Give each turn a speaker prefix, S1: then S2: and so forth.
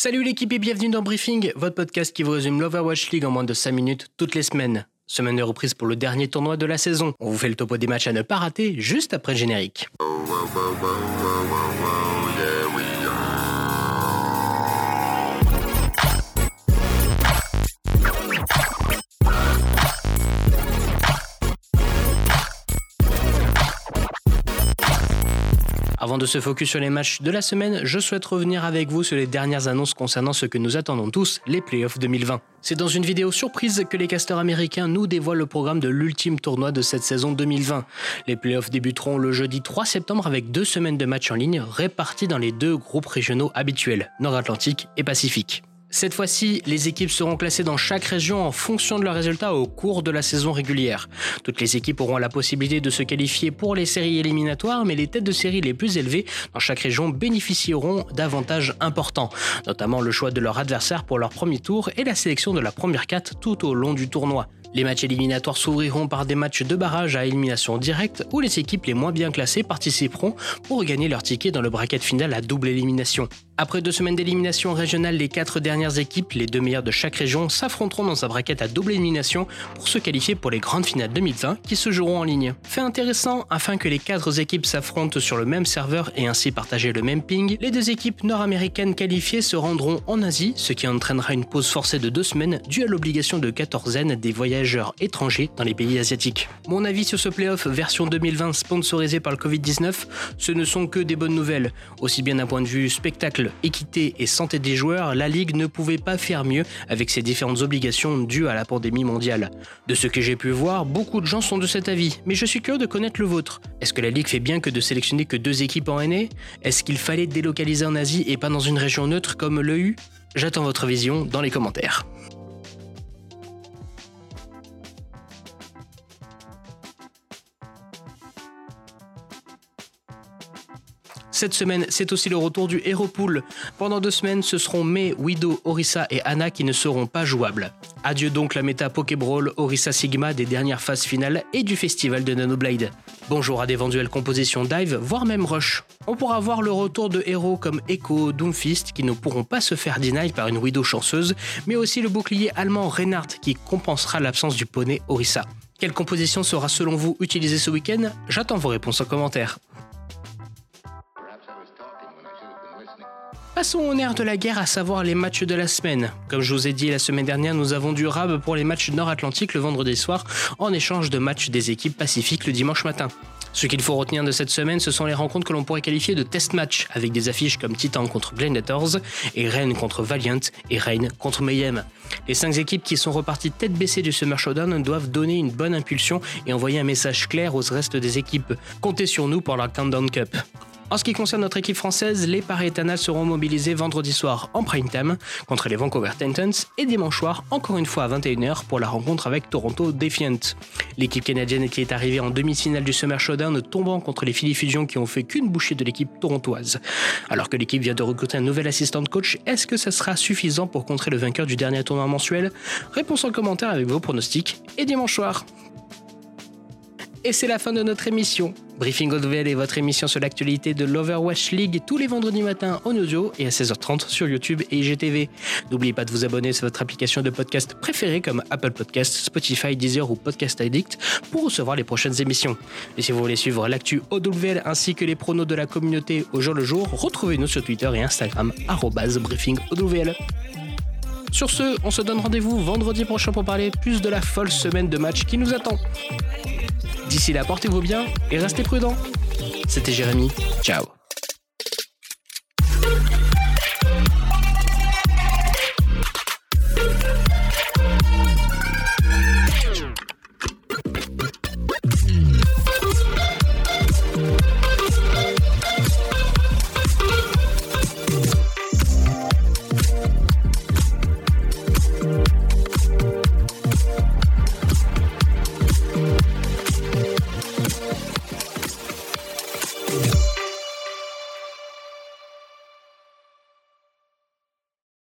S1: Salut l'équipe et bienvenue dans Briefing, votre podcast qui vous résume l'Overwatch League en moins de 5 minutes toutes les semaines. Semaine de reprise pour le dernier tournoi de la saison. On vous fait le topo des matchs à ne pas rater juste après le générique. Avant de se focus sur les matchs de la semaine, je souhaite revenir avec vous sur les dernières annonces concernant ce que nous attendons tous, les playoffs 2020. C'est dans une vidéo surprise que les casteurs américains nous dévoilent le programme de l'ultime tournoi de cette saison 2020. Les playoffs débuteront le jeudi 3 septembre avec deux semaines de matchs en ligne répartis dans les deux groupes régionaux habituels, Nord-Atlantique et Pacifique. Cette fois-ci, les équipes seront classées dans chaque région en fonction de leurs résultats au cours de la saison régulière. Toutes les équipes auront la possibilité de se qualifier pour les séries éliminatoires, mais les têtes de série les plus élevées dans chaque région bénéficieront d'avantages importants, notamment le choix de leur adversaire pour leur premier tour et la sélection de la première 4 tout au long du tournoi. Les matchs éliminatoires s'ouvriront par des matchs de barrage à élimination directe où les équipes les moins bien classées participeront pour gagner leur ticket dans le bracket final à double élimination. Après deux semaines d'élimination régionale, les quatre dernières équipes, les deux meilleures de chaque région, s'affronteront dans un bracket à double élimination pour se qualifier pour les grandes finales 2020 qui se joueront en ligne. Fait intéressant, afin que les quatre équipes s'affrontent sur le même serveur et ainsi partager le même ping, les deux équipes nord-américaines qualifiées se rendront en Asie, ce qui entraînera une pause forcée de deux semaines due à l'obligation de quatorzaine des voyageurs étrangers dans les pays asiatiques. Mon avis sur ce playoff version 2020 sponsorisé par le Covid-19, ce ne sont que des bonnes nouvelles, aussi bien d'un point de vue spectacle équité et santé des joueurs, la Ligue ne pouvait pas faire mieux avec ses différentes obligations dues à la pandémie mondiale. De ce que j'ai pu voir, beaucoup de gens sont de cet avis, mais je suis curieux de connaître le vôtre. Est-ce que la Ligue fait bien que de sélectionner que deux équipes en NA Est-ce qu'il fallait délocaliser en Asie et pas dans une région neutre comme l'EU J'attends votre vision dans les commentaires. Cette semaine, c'est aussi le retour du Hero Pool. Pendant deux semaines, ce seront Mei, Widow, Orisa et Anna qui ne seront pas jouables. Adieu donc la méta Pokébrawl, Orisa Sigma des dernières phases finales et du festival de Nanoblade. Bonjour à d'éventuelles compositions Dive, voire même Rush. On pourra voir le retour de héros comme Echo, Doomfist qui ne pourront pas se faire deny par une Widow chanceuse, mais aussi le bouclier allemand Reinhardt qui compensera l'absence du poney Orisa. Quelle composition sera selon vous utilisée ce week-end? J'attends vos réponses en commentaire. Passons au nerf de la guerre, à savoir les matchs de la semaine. Comme je vous ai dit la semaine dernière, nous avons du rab pour les matchs nord-atlantique le vendredi soir, en échange de matchs des équipes pacifiques le dimanche matin. Ce qu'il faut retenir de cette semaine, ce sont les rencontres que l'on pourrait qualifier de test match, avec des affiches comme Titan contre Gladiators, et Rennes contre Valiant, et Reign contre Mayhem. Les cinq équipes qui sont reparties tête baissée du Summer Showdown doivent donner une bonne impulsion et envoyer un message clair aux restes des équipes. Comptez sur nous pour la Countdown Cup. En ce qui concerne notre équipe française, les paris seront mobilisés vendredi soir en prime time contre les Vancouver Titans et dimanche soir, encore une fois à 21h, pour la rencontre avec Toronto Defiant. L'équipe canadienne qui est arrivée en demi-finale du Summer Showdown tombant contre les Philly Fusion qui ont fait qu'une bouchée de l'équipe torontoise. Alors que l'équipe vient de recruter un nouvel assistant coach, est-ce que ça sera suffisant pour contrer le vainqueur du dernier tournoi mensuel? Réponse en commentaire avec vos pronostics et dimanche soir. Et c'est la fin de notre émission. Briefing OVL est votre émission sur l'actualité de l'Overwatch League tous les vendredis matins en audio et à 16h30 sur YouTube et IGTV. N'oubliez pas de vous abonner sur votre application de podcast préférée comme Apple Podcast, Spotify, Deezer ou Podcast Addict pour recevoir les prochaines émissions. Et si vous voulez suivre l'actu OWL ainsi que les pronos de la communauté au jour le jour, retrouvez-nous sur Twitter et Instagram @briefingOWL. Sur ce, on se donne rendez-vous vendredi prochain pour parler plus de la folle semaine de match qui nous attend. D'ici là, portez-vous bien et restez prudents. C'était Jérémy. Ciao.